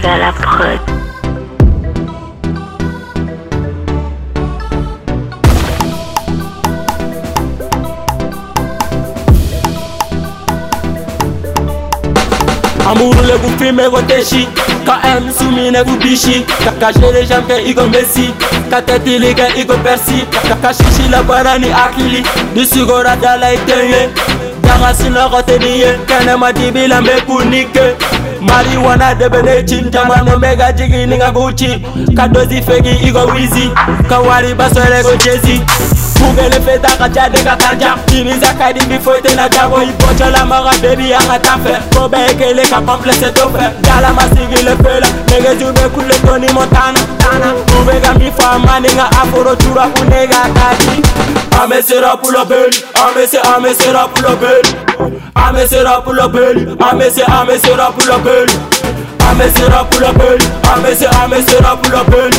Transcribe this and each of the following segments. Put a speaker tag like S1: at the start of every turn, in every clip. S1: Prague à la prod. Amour le bouffi mais roteshi KM soumi ne vous bichi Kaka les jambes igo messi Kaka télé igo persi Kaka chichi la barani akili la Nisugora dala iteye Danga sinoro teniye Kanema dibila mekunike mariwana debene cinta mane mega jigi ninga guci kadozi fegi igo wizi kawari basorego jesi bugele feta ka jade ka kanja dirisa kadi bi foyite na jago i bɔcɔla maga bebi an ka tan fɛ ko bɛɛ ye kele ka kɔnplɛsɛ to fɛ jala ma sigi le pe la negeju be kule toni mɔ tana tana u be ka min fɔ a ma ni ka aforo cura ku ne ka kaji an be serɔpulo beli an be se an be serɔpulo beli Ame sera pour la belle, Ame c'est Ame sera pour la belle. Ame sera pour la belle, Ame c'est Ame sera pour la belle.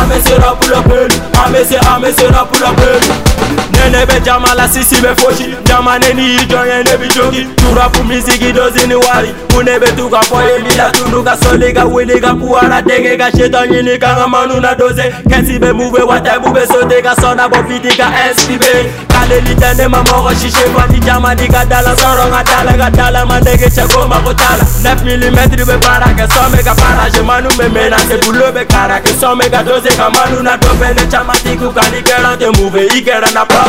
S1: Ame sera pour la belle, Ame c'est Ame sera pour la belle. nene bɛ jamala sisi bɛ fosi jamane ni i jɔn ye ne bi jogi turapu misigi dɔsini wari kune bɛ tuka fɔ ye bila tunu ka sɔli ka wuli ka puwara denge ka setɔ ɲini ka ka manu na doze kɛsi bɛ mube watabu bɛ sote ka sɔna bɔ fiti ka spb kaleli tɛ ne ma mɔgɔ sise fati jamani ka dala sɔrɔ ka dala ka dala ma dege cɛko mako tala nef milimɛtiri bɛ baara kɛ sɔmɛ ka parage manu bɛ mena se bulo bɛ kara kɛ sɔmɛ ka doze ka manu na dɔ bɛ ne caman tigiw kani kɛra tɛ mube i kɛra na pɔw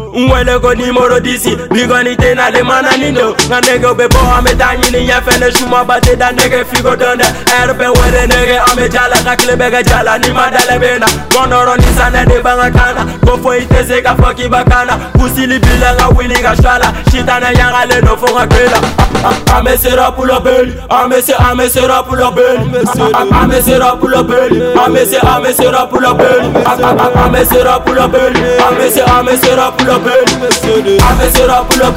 S1: nwele go n'imoro disi bigonite na limana nindo nga nege obebo ameta nyini nyefe ne shuma bate da nege figo donde erbe were nege amejala ka kilebege jala nimadele bena gondoro nisane de banga kana gofo itese ka foki bakana kusili bila nga wili ka shwala shitane yangale nofo ka kwela Ame sera pour la belle, belle, Ame sera pour la belle, Ame sera pour la belle, Ame Ame sera pour la belle, Ame sera pour la belle, Ame Ame sera pour la belle, Ame sera pour la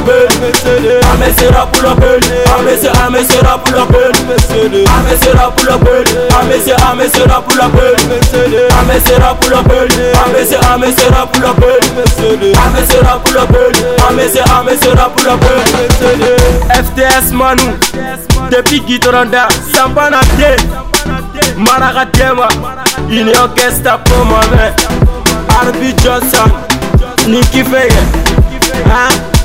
S1: belle, Ame Ame sera pour la belle, Ame sera pour la belle, Ame Ame sera pour la belle, Ame sera pour la belle, Ame Ame sera pour la belle, Ame sera pour la belle, Ame Ame sera pour la belle, Ame sera pour la belle, Ame Ame sera pour la belle, fts manu depuis gitoronda sampana te maraka tema une orchestre pour ma main arbi johnson nikifeye hein?